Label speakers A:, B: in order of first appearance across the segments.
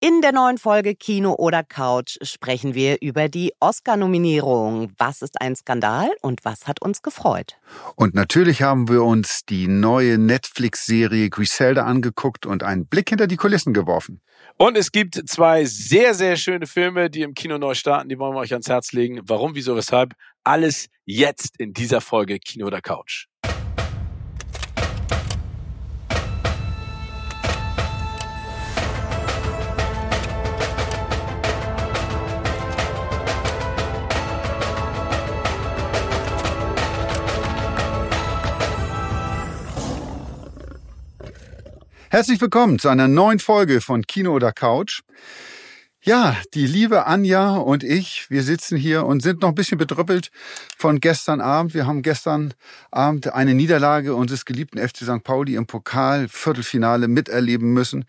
A: In der neuen Folge Kino oder Couch sprechen wir über die Oscar-Nominierung. Was ist ein Skandal und was hat uns gefreut?
B: Und natürlich haben wir uns die neue Netflix-Serie Griselda angeguckt und einen Blick hinter die Kulissen geworfen.
C: Und es gibt zwei sehr, sehr schöne Filme, die im Kino neu starten. Die wollen wir euch ans Herz legen. Warum, wieso, weshalb? Alles jetzt in dieser Folge Kino oder Couch.
B: Herzlich willkommen zu einer neuen Folge von Kino oder Couch. Ja, die liebe Anja und ich, wir sitzen hier und sind noch ein bisschen bedrüppelt von gestern Abend. Wir haben gestern Abend eine Niederlage unseres geliebten FC St. Pauli im Pokal Viertelfinale miterleben müssen.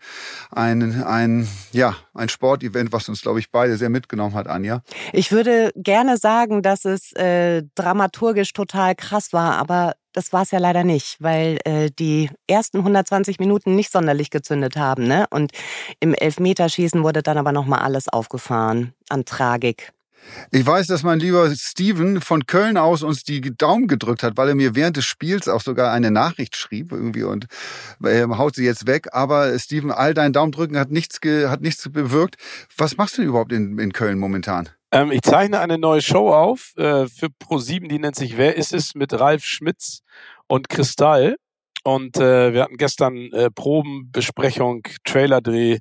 B: Ein, ein, ja, ein Sportevent, was uns, glaube ich, beide sehr mitgenommen hat, Anja.
A: Ich würde gerne sagen, dass es äh, dramaturgisch total krass war, aber das war es ja leider nicht, weil äh, die ersten 120 Minuten nicht sonderlich gezündet haben. Ne? Und im Elfmeterschießen wurde dann aber nochmal alles aufgefahren an Tragik.
B: Ich weiß, dass mein lieber Steven von Köln aus uns die Daumen gedrückt hat, weil er mir während des Spiels auch sogar eine Nachricht schrieb irgendwie und äh, haut sie jetzt weg. Aber Steven, all dein Daumendrücken hat nichts, hat nichts bewirkt. Was machst du überhaupt in, in Köln momentan?
C: Ähm, ich zeichne eine neue Show auf äh, für Pro7, die nennt sich Wer ist es mit Ralf Schmitz und Kristall. Und äh, wir hatten gestern äh, Probenbesprechung, Trailerdreh.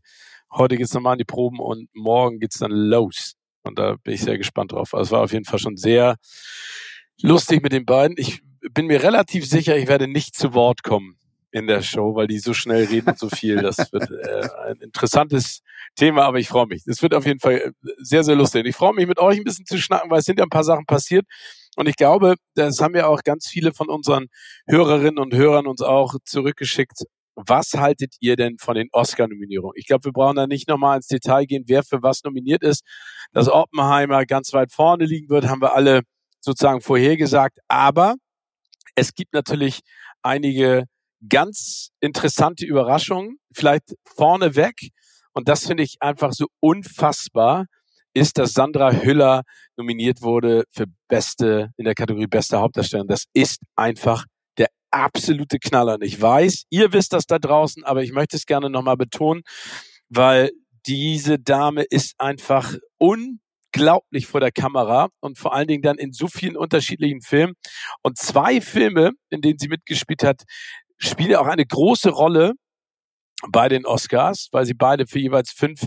C: Heute geht's nochmal an die Proben und morgen geht's dann los. Und da bin ich sehr gespannt drauf. Also es war auf jeden Fall schon sehr lustig mit den beiden. Ich bin mir relativ sicher, ich werde nicht zu Wort kommen in der Show, weil die so schnell reden und so viel. Das wird äh, ein interessantes Thema, aber ich freue mich. Es wird auf jeden Fall äh, sehr, sehr lustig. Ich freue mich, mit euch ein bisschen zu schnacken, weil es sind ja ein paar Sachen passiert. Und ich glaube, das haben ja auch ganz viele von unseren Hörerinnen und Hörern uns auch zurückgeschickt. Was haltet ihr denn von den Oscar-Nominierungen? Ich glaube, wir brauchen da nicht nochmal ins Detail gehen, wer für was nominiert ist. Dass Oppenheimer ganz weit vorne liegen wird, haben wir alle sozusagen vorhergesagt. Aber es gibt natürlich einige ganz interessante Überraschungen, vielleicht vorneweg. Und das finde ich einfach so unfassbar, ist, dass Sandra Hüller nominiert wurde für beste, in der Kategorie beste Hauptdarstellerin. Das ist einfach der absolute Knaller. Und ich weiß, ihr wisst das da draußen, aber ich möchte es gerne nochmal betonen, weil diese Dame ist einfach unglaublich vor der Kamera und vor allen Dingen dann in so vielen unterschiedlichen Filmen. Und zwei Filme, in denen sie mitgespielt hat, spielen auch eine große Rolle bei den Oscars, weil sie beide für jeweils fünf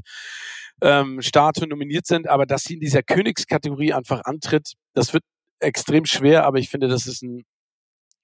C: ähm, Statuen nominiert sind. Aber dass sie in dieser Königskategorie einfach antritt, das wird extrem schwer, aber ich finde, das ist ein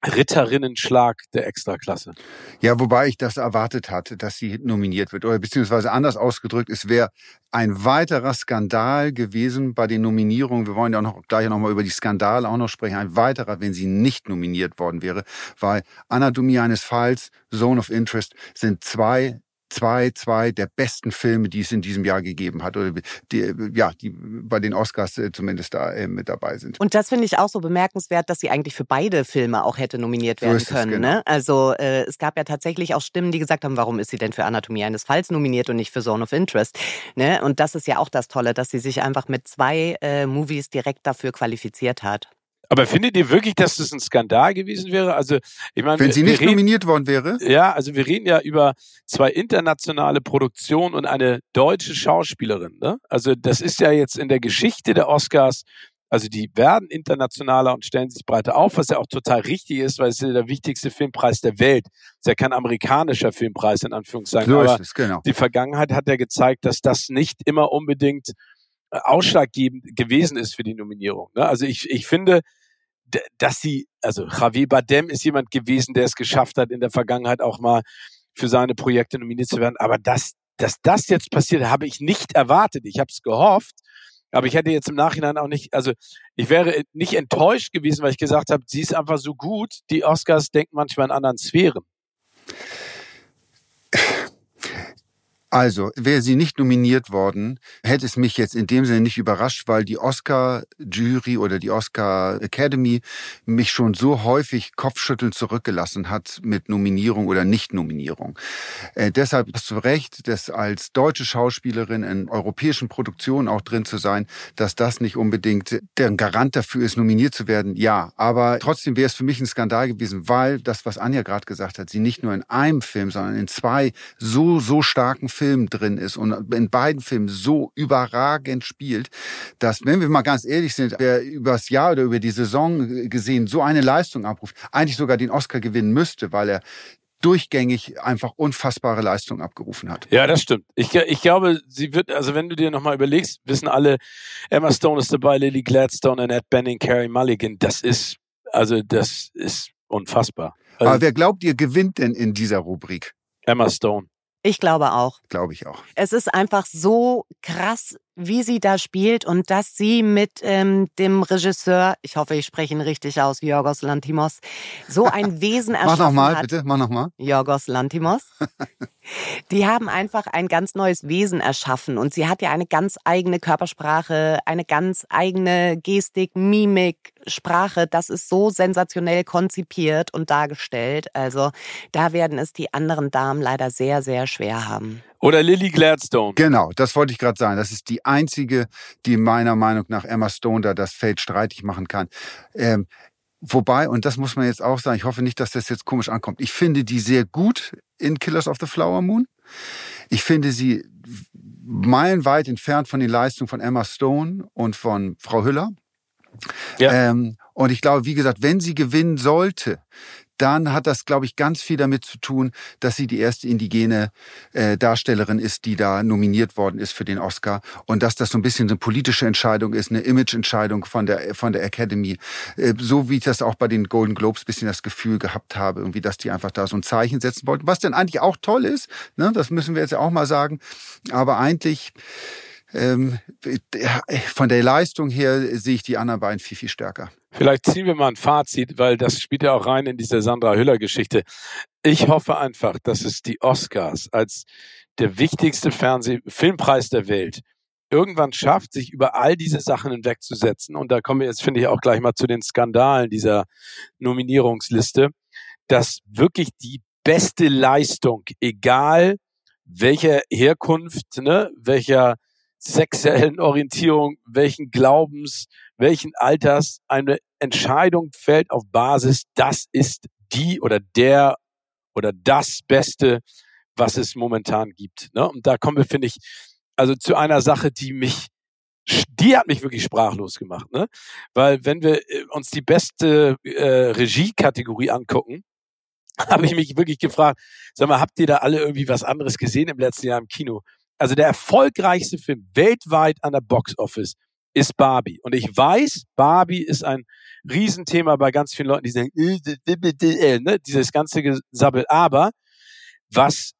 C: Ritterinnenschlag der Extraklasse.
B: Ja, wobei ich das erwartet hatte, dass sie nominiert wird. Oder beziehungsweise anders ausgedrückt, es wäre ein weiterer Skandal gewesen bei den Nominierungen. Wir wollen ja auch noch gleich noch mal über die Skandale auch noch sprechen. Ein weiterer, wenn sie nicht nominiert worden wäre, weil Anatomie eines Falls, Zone of Interest sind zwei zwei, zwei der besten Filme, die es in diesem Jahr gegeben hat. Oder die, ja, die bei den Oscars äh, zumindest da äh, mit dabei sind.
A: Und das finde ich auch so bemerkenswert, dass sie eigentlich für beide Filme auch hätte nominiert werden so können. Genau. Ne? Also äh, es gab ja tatsächlich auch Stimmen, die gesagt haben, warum ist sie denn für Anatomie eines Falls nominiert und nicht für Zone of Interest? Ne? Und das ist ja auch das Tolle, dass sie sich einfach mit zwei äh, Movies direkt dafür qualifiziert hat.
C: Aber findet ihr wirklich, dass das ein Skandal gewesen wäre? Also, ich meine,
B: wenn sie nicht reden, nominiert worden wäre?
C: Ja, also wir reden ja über zwei internationale Produktionen und eine deutsche Schauspielerin. Ne? Also das ist ja jetzt in der Geschichte der Oscars. Also die werden internationaler und stellen sich breiter auf, was ja auch total richtig ist, weil es ist ja der wichtigste Filmpreis der Welt. Es ist ja kein amerikanischer Filmpreis in Anführungszeichen.
B: So
C: Aber
B: es, genau.
C: die Vergangenheit hat ja gezeigt, dass das nicht immer unbedingt äh, ausschlaggebend gewesen ist für die Nominierung. Ne? Also ich, ich finde, dass sie, also Javier Badem ist jemand gewesen, der es geschafft hat, in der Vergangenheit auch mal für seine Projekte nominiert zu werden. Aber dass, dass das jetzt passiert, habe ich nicht erwartet. Ich habe es gehofft. Aber ich hätte jetzt im Nachhinein auch nicht, also ich wäre nicht enttäuscht gewesen, weil ich gesagt habe, sie ist einfach so gut. Die Oscars denken manchmal in anderen Sphären.
B: Also, wäre sie nicht nominiert worden, hätte es mich jetzt in dem Sinne nicht überrascht, weil die Oscar-Jury oder die Oscar Academy mich schon so häufig kopfschüttelnd zurückgelassen hat mit Nominierung oder Nicht-Nominierung. Äh, deshalb hast du recht, dass als deutsche Schauspielerin in europäischen Produktionen auch drin zu sein, dass das nicht unbedingt der Garant dafür ist, nominiert zu werden. Ja, aber trotzdem wäre es für mich ein Skandal gewesen, weil das, was Anja gerade gesagt hat, sie nicht nur in einem Film, sondern in zwei so, so starken Film drin ist und in beiden Filmen so überragend spielt, dass, wenn wir mal ganz ehrlich sind, wer übers Jahr oder über die Saison gesehen so eine Leistung abruft, eigentlich sogar den Oscar gewinnen müsste, weil er durchgängig einfach unfassbare Leistung abgerufen hat.
C: Ja, das stimmt. Ich, ich glaube, sie wird, also wenn du dir nochmal überlegst, wissen alle, Emma Stone ist dabei, Lily Gladstone, Annette Benning, Carrie Mulligan. Das ist, also das ist unfassbar. Also,
B: Aber wer glaubt ihr gewinnt denn in dieser Rubrik?
C: Emma Stone.
A: Ich glaube auch.
B: Glaube ich auch.
A: Es ist einfach so krass, wie sie da spielt und dass sie mit ähm, dem Regisseur, ich hoffe, ich spreche ihn richtig aus, Jorgos Lantimos, so ein Wesen erschaffen
B: Mach nochmal,
A: hat.
B: bitte, mach nochmal.
A: Jorgos Lantimos. Die haben einfach ein ganz neues Wesen erschaffen und sie hat ja eine ganz eigene Körpersprache, eine ganz eigene Gestik, Mimik, Sprache. Das ist so sensationell konzipiert und dargestellt. Also da werden es die anderen Damen leider sehr, sehr schwer haben.
C: Oder Lily Gladstone.
B: Genau, das wollte ich gerade sagen. Das ist die einzige, die meiner Meinung nach Emma Stone da das Feld streitig machen kann. Ähm, Wobei, und das muss man jetzt auch sagen, ich hoffe nicht, dass das jetzt komisch ankommt. Ich finde die sehr gut in Killers of the Flower Moon. Ich finde sie meilenweit entfernt von den Leistungen von Emma Stone und von Frau Hüller.
C: Ja.
B: Ähm, und ich glaube, wie gesagt, wenn sie gewinnen sollte, dann hat das, glaube ich, ganz viel damit zu tun, dass sie die erste indigene äh, Darstellerin ist, die da nominiert worden ist für den Oscar. Und dass das so ein bisschen eine politische Entscheidung ist, eine Imageentscheidung von der von der Academy, äh, so wie ich das auch bei den Golden Globes bisschen das Gefühl gehabt habe, irgendwie, dass die einfach da so ein Zeichen setzen wollten, was denn eigentlich auch toll ist, ne? das müssen wir jetzt ja auch mal sagen, aber eigentlich von der Leistung her sehe ich die anderen beiden viel, viel stärker.
C: Vielleicht ziehen wir mal ein Fazit, weil das spielt ja auch rein in diese Sandra Hüller-Geschichte. Ich hoffe einfach, dass es die Oscars als der wichtigste Fernseh-Filmpreis der Welt irgendwann schafft, sich über all diese Sachen hinwegzusetzen. Und da kommen wir jetzt, finde ich, auch gleich mal zu den Skandalen dieser Nominierungsliste, dass wirklich die beste Leistung, egal welcher Herkunft, ne, welcher sexuellen Orientierung, welchen Glaubens, welchen Alters eine Entscheidung fällt auf Basis, das ist die oder der oder das Beste, was es momentan gibt. Ne? Und da kommen wir, finde ich, also zu einer Sache, die mich, die hat mich wirklich sprachlos gemacht. Ne? Weil wenn wir äh, uns die beste äh, Regie-Kategorie angucken, habe ich mich wirklich gefragt, sag mal, habt ihr da alle irgendwie was anderes gesehen im letzten Jahr im Kino? Also der erfolgreichste Film weltweit an der Box Office ist Barbie. Und ich weiß, Barbie ist ein Riesenthema bei ganz vielen Leuten, die sagen, äh, ne, dieses ganze Gesabbel. Aber was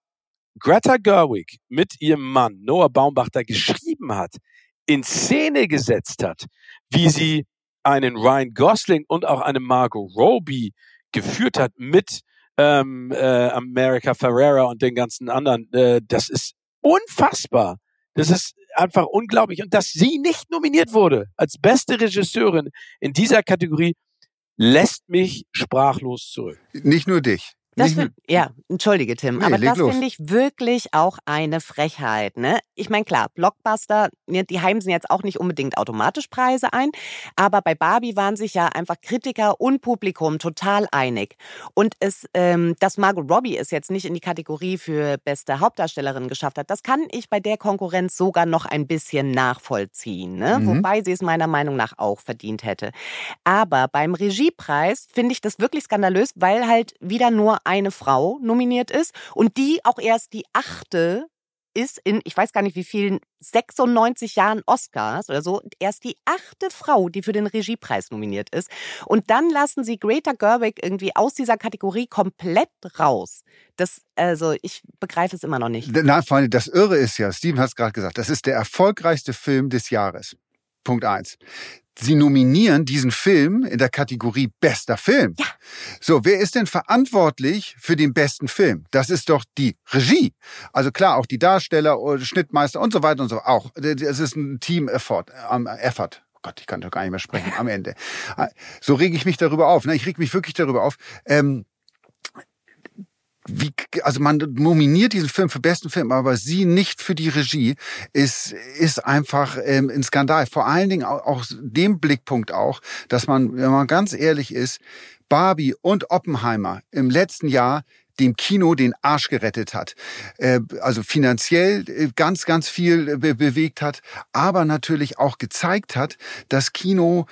C: Greta Gerwig mit ihrem Mann Noah Baumbach da geschrieben hat, in Szene gesetzt hat, wie sie einen Ryan Gosling und auch eine Margot Robbie geführt hat mit ähm, äh, America Ferrera und den ganzen anderen, äh, das ist unfassbar. Das ist einfach unglaublich. Und dass sie nicht nominiert wurde als beste Regisseurin in dieser Kategorie, lässt mich sprachlos zurück.
B: Nicht nur dich.
A: Das find, ja, entschuldige Tim, nee, aber das finde ich wirklich auch eine Frechheit. Ne? Ich meine, klar, Blockbuster, ne, die heimsen jetzt auch nicht unbedingt automatisch Preise ein, aber bei Barbie waren sich ja einfach Kritiker und Publikum total einig. Und es, ähm, dass Margot Robbie es jetzt nicht in die Kategorie für beste Hauptdarstellerin geschafft hat, das kann ich bei der Konkurrenz sogar noch ein bisschen nachvollziehen. Ne? Mhm. Wobei sie es meiner Meinung nach auch verdient hätte. Aber beim Regiepreis finde ich das wirklich skandalös, weil halt wieder nur eine Frau nominiert ist und die auch erst die achte ist in, ich weiß gar nicht wie vielen, 96 Jahren Oscars oder so, erst die achte Frau, die für den Regiepreis nominiert ist. Und dann lassen sie Greta Gerwig irgendwie aus dieser Kategorie komplett raus. Das, also, ich begreife es immer noch nicht.
B: Na, Freunde, das Irre ist ja, Steven hat es gerade gesagt, das ist der erfolgreichste Film des Jahres. Punkt eins. Sie nominieren diesen Film in der Kategorie bester Film.
A: Ja.
B: So, wer ist denn verantwortlich für den besten Film? Das ist doch die Regie. Also klar, auch die Darsteller, Schnittmeister und so weiter und so. Auch. Es ist ein Team-Effort. Effort. Oh Gott, ich kann doch gar nicht mehr sprechen am Ende. So rege ich mich darüber auf. Ne? Ich reg mich wirklich darüber auf. Ähm, wie, also man nominiert diesen Film für besten Film, aber sie nicht für die Regie, ist, ist einfach ähm, ein Skandal. Vor allen Dingen auch, auch dem Blickpunkt auch, dass man, wenn man ganz ehrlich ist, Barbie und Oppenheimer im letzten Jahr dem Kino den Arsch gerettet hat. Äh, also finanziell äh, ganz, ganz viel bewegt hat, aber natürlich auch gezeigt hat, dass Kino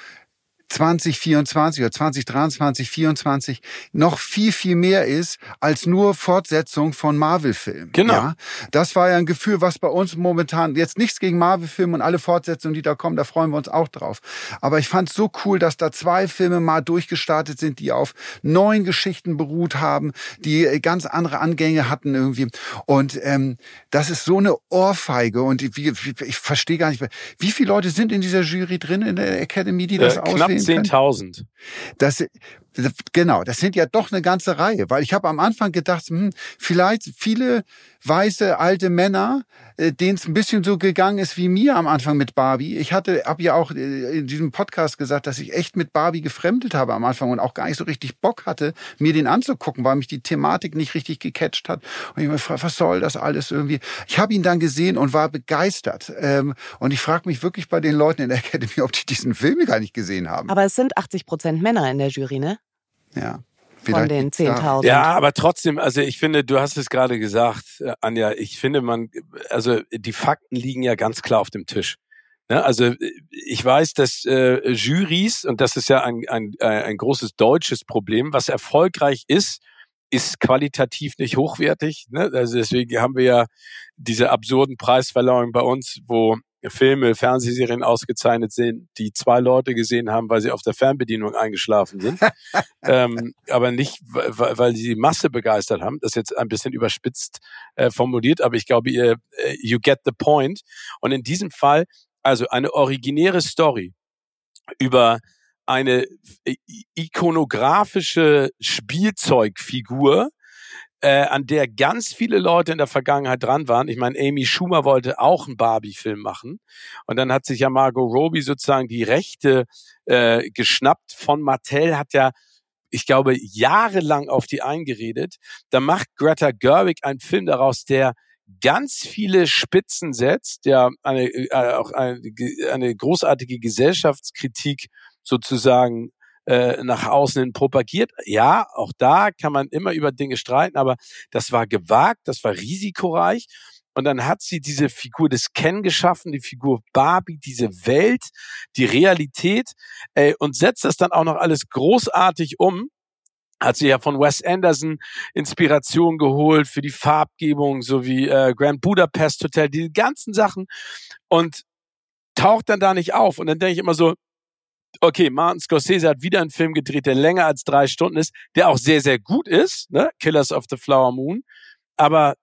B: 2024 oder 2023, 2024 noch viel, viel mehr ist als nur Fortsetzung von Marvel-Filmen.
C: Genau.
B: Ja, das war ja ein Gefühl, was bei uns momentan, jetzt nichts gegen Marvel-Filme und alle Fortsetzungen, die da kommen, da freuen wir uns auch drauf. Aber ich fand es so cool, dass da zwei Filme mal durchgestartet sind, die auf neuen Geschichten beruht haben, die ganz andere Angänge hatten irgendwie. Und ähm, das ist so eine Ohrfeige und ich, ich, verstehe gar nicht, mehr. wie viele Leute sind in dieser Jury drin, in der Academy, die das äh, auswählen?
C: 10.000.
B: Das, genau, das sind ja doch eine ganze Reihe, weil ich habe am Anfang gedacht, hm, vielleicht viele weiße alte Männer, äh, denen es ein bisschen so gegangen ist wie mir am Anfang mit Barbie. Ich hatte, habe ja auch äh, in diesem Podcast gesagt, dass ich echt mit Barbie gefremdet habe am Anfang und auch gar nicht so richtig Bock hatte, mir den anzugucken, weil mich die Thematik nicht richtig gecatcht hat. Und ich mir gefragt, was soll das alles irgendwie? Ich habe ihn dann gesehen und war begeistert. Ähm, und ich frage mich wirklich bei den Leuten in der Academy, ob die diesen Film gar nicht gesehen haben.
A: Aber es sind 80 Prozent Männer in der Jury, ne?
B: Ja
A: von den 10.000.
C: Ja, aber trotzdem, also ich finde, du hast es gerade gesagt, äh, Anja, ich finde man, also die Fakten liegen ja ganz klar auf dem Tisch. Ne? Also ich weiß, dass äh, Jurys, und das ist ja ein, ein, ein großes deutsches Problem, was erfolgreich ist, ist qualitativ nicht hochwertig. Ne? Also deswegen haben wir ja diese absurden Preisverleihungen bei uns, wo Filme, Fernsehserien ausgezeichnet sind, die zwei Leute gesehen haben, weil sie auf der Fernbedienung eingeschlafen sind, ähm, aber nicht, weil sie die Masse begeistert haben. Das ist jetzt ein bisschen überspitzt äh, formuliert, aber ich glaube, ihr, äh, you get the point. Und in diesem Fall, also eine originäre Story über eine ikonografische Spielzeugfigur, äh, an der ganz viele Leute in der Vergangenheit dran waren. Ich meine, Amy Schumer wollte auch einen Barbie-Film machen. Und dann hat sich ja Margot Robbie sozusagen die Rechte äh, geschnappt von Mattel, hat ja ich glaube, jahrelang auf die eingeredet. Da macht Greta Gerwig einen Film daraus, der ganz viele Spitzen setzt, der eine, äh, auch eine, eine großartige Gesellschaftskritik sozusagen äh, nach außen hin propagiert. Ja, auch da kann man immer über Dinge streiten, aber das war gewagt, das war risikoreich. Und dann hat sie diese Figur des Ken geschaffen, die Figur Barbie, diese Welt, die Realität äh, und setzt das dann auch noch alles großartig um. Hat sie ja von Wes Anderson Inspiration geholt für die Farbgebung, sowie äh, Grand Budapest Hotel, diese ganzen Sachen und taucht dann da nicht auf. Und dann denke ich immer so, okay, Martin Scorsese hat wieder einen Film gedreht, der länger als drei Stunden ist, der auch sehr, sehr gut ist, ne? Killers of the Flower Moon. Aber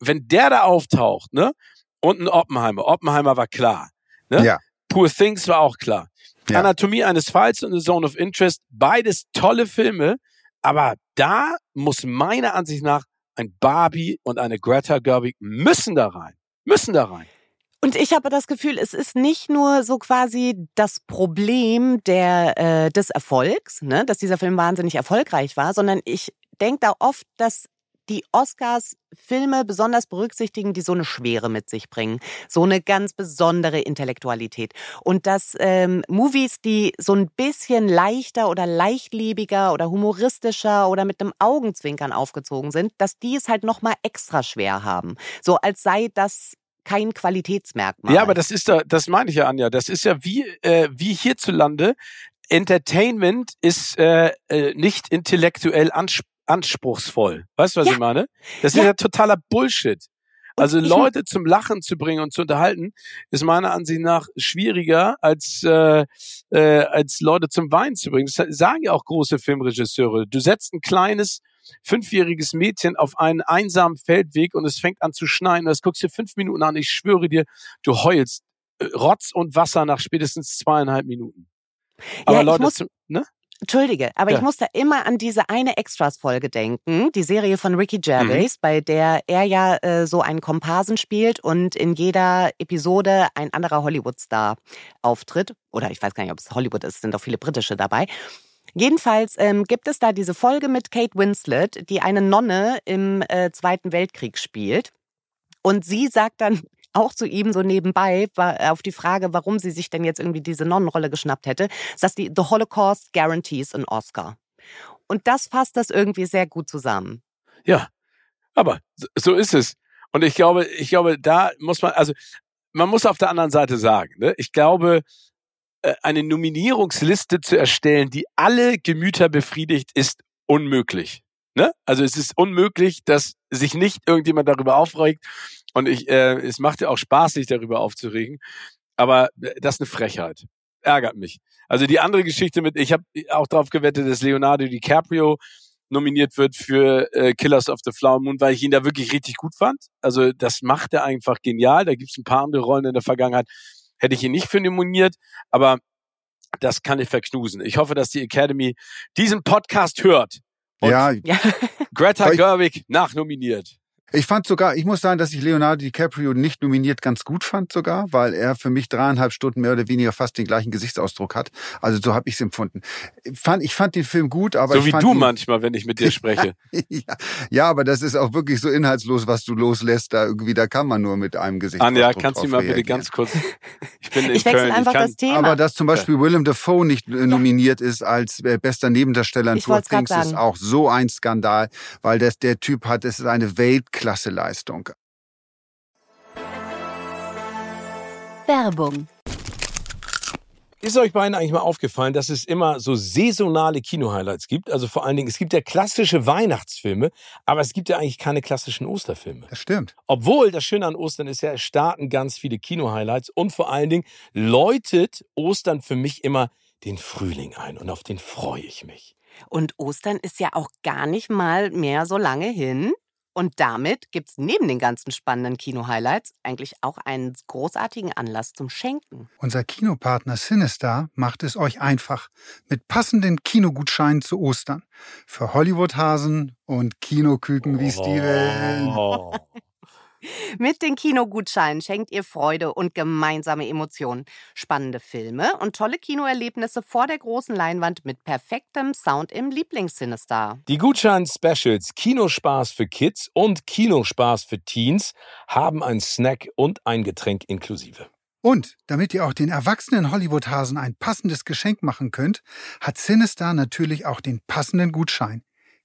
C: wenn der da auftaucht, ne? Und ein Oppenheimer. Oppenheimer war klar. Ne?
B: Ja.
C: Poor Things war auch klar. Ja. Anatomie eines Falls und The Zone of Interest, beides tolle Filme, aber da muss meiner Ansicht nach ein Barbie und eine Greta Gerwig müssen da rein. Müssen da rein.
A: Und ich habe das Gefühl, es ist nicht nur so quasi das Problem der, äh, des Erfolgs, ne, dass dieser Film wahnsinnig erfolgreich war, sondern ich denke da oft, dass die Oscars Filme besonders berücksichtigen, die so eine Schwere mit sich bringen, so eine ganz besondere Intellektualität. Und dass ähm, Movies, die so ein bisschen leichter oder leichtlebiger oder humoristischer oder mit einem Augenzwinkern aufgezogen sind, dass die es halt noch mal extra schwer haben. So als sei das kein Qualitätsmerkmal.
C: Ja, aber das ist da, das meine ich ja, Anja. Das ist ja wie, äh, wie hierzulande. Entertainment ist äh, äh, nicht intellektuell ansp anspruchsvoll. Weißt du, was ja. ich meine? Das ja. ist ja totaler Bullshit. Also Leute zum Lachen zu bringen und zu unterhalten, ist meiner Ansicht nach schwieriger als äh, äh, als Leute zum Weinen zu bringen. Das sagen ja auch große Filmregisseure. Du setzt ein kleines fünfjähriges Mädchen auf einen einsamen Feldweg und es fängt an zu schneien. Das guckst du fünf Minuten an. Ich schwöre dir, du heulst Rotz und Wasser nach spätestens zweieinhalb Minuten. Aber
A: Ja, ich
C: Leute,
A: muss-
C: ne?
A: Entschuldige, aber
C: Ja.
A: ich muss da immer an diese eine Extras-Folge denken, die Serie von Ricky Gervais,
C: Mhm.
A: bei der er ja äh, so einen Komparsen spielt und in jeder Episode ein anderer Hollywood-Star auftritt. Oder ich weiß gar nicht, ob es Hollywood ist, sind auch viele britische dabei. Jedenfalls ähm, gibt es da diese Folge mit Kate Winslet, die eine Nonne im äh, Zweiten Weltkrieg spielt. Und sie sagt dann auch zu ihm so nebenbei auf die Frage, warum sie sich denn jetzt irgendwie diese Nonnenrolle geschnappt hätte, dass die The Holocaust guarantees an Oscar. Und das fasst das irgendwie sehr gut zusammen.
C: Ja, aber so- ist es. Und ich glaube, ich glaube, da muss man, also man muss auf der anderen Seite sagen, ne? ich glaube, eine Nominierungsliste zu erstellen, die alle Gemüter befriedigt, ist unmöglich. Ne? Also es ist unmöglich, dass sich nicht irgendjemand darüber aufregt. Und ich, äh, es macht ja auch Spaß, sich darüber aufzuregen. Aber äh, das ist eine Frechheit. Ärgert mich. Also die andere Geschichte mit, ich habe auch darauf gewettet, dass Leonardo DiCaprio nominiert wird für äh, Killers of the Flower Moon, weil ich ihn da wirklich richtig gut fand. Also das macht er einfach genial. Da gibt's ein paar andere Rollen in der Vergangenheit. Hätte ich ihn nicht für nominiert, aber das kann ich verknusen. Ich hoffe, dass die Academy diesen Podcast hört. Und
B: Ja.
C: Greta Gerwig nachnominiert.
B: Ich fand sogar, ich muss sagen, dass ich Leonardo DiCaprio nicht nominiert ganz gut fand sogar, weil er für mich dreieinhalb Stunden mehr oder weniger fast den gleichen Gesichtsausdruck hat. Also so habe ich es empfunden. Ich fand, ich fand den Film gut, aber
C: so
B: ich
C: wie
B: fand
C: du
B: ihn,
C: manchmal, wenn ich mit dir spreche.
B: ja, ja, aber das ist auch wirklich so inhaltslos, was du loslässt. Da irgendwie, da kann man nur mit einem Gesichtsausdruck
C: Anja, kannst du mal bitte
B: reagieren.
C: ganz kurz. Ich bin in
A: Ich wechsle
C: Köln.
A: einfach
C: ich kann,
A: das Thema.
B: Aber dass zum Beispiel Willem Dafoe nicht äh, nominiert ist als äh, bester Nebendarsteller in Poor Things, ist auch so ein Skandal, weil das, der Typ hat, es ist eine Weltklasse-Leistung.
D: Werbung.
E: Ist euch beiden eigentlich mal aufgefallen, dass es immer so saisonale Kino-Highlights gibt? Also vor allen Dingen, es gibt ja klassische Weihnachtsfilme, aber es gibt ja eigentlich keine klassischen Osterfilme.
B: Das stimmt.
E: Obwohl, das Schöne an Ostern ist ja, es starten ganz viele Kino-Highlights und vor allen Dingen läutet Ostern für mich immer den Frühling ein und auf den freue ich mich.
A: Und Ostern ist ja auch gar nicht mal mehr so lange hin. Und damit gibt's neben den ganzen spannenden Kino-Highlights eigentlich auch einen großartigen Anlass zum Schenken.
F: Unser Kinopartner Sinistar macht es euch einfach mit passenden Kinogutscheinen zu Ostern. Für Hollywood-Hasen und Kinoküken wie Steven.
A: Mit den Kinogutscheinen schenkt ihr Freude und gemeinsame Emotionen. Spannende Filme und tolle Kinoerlebnisse vor der großen Leinwand mit perfektem Sound im Lieblingssinister.
E: Die Gutschein-Specials Kinospaß für Kids und Kinospaß für Teens haben ein Snack und ein Getränk inklusive.
F: Und damit ihr auch den erwachsenen Hollywood-Hasen ein passendes Geschenk machen könnt, hat Sinistar natürlich auch den passenden Gutschein.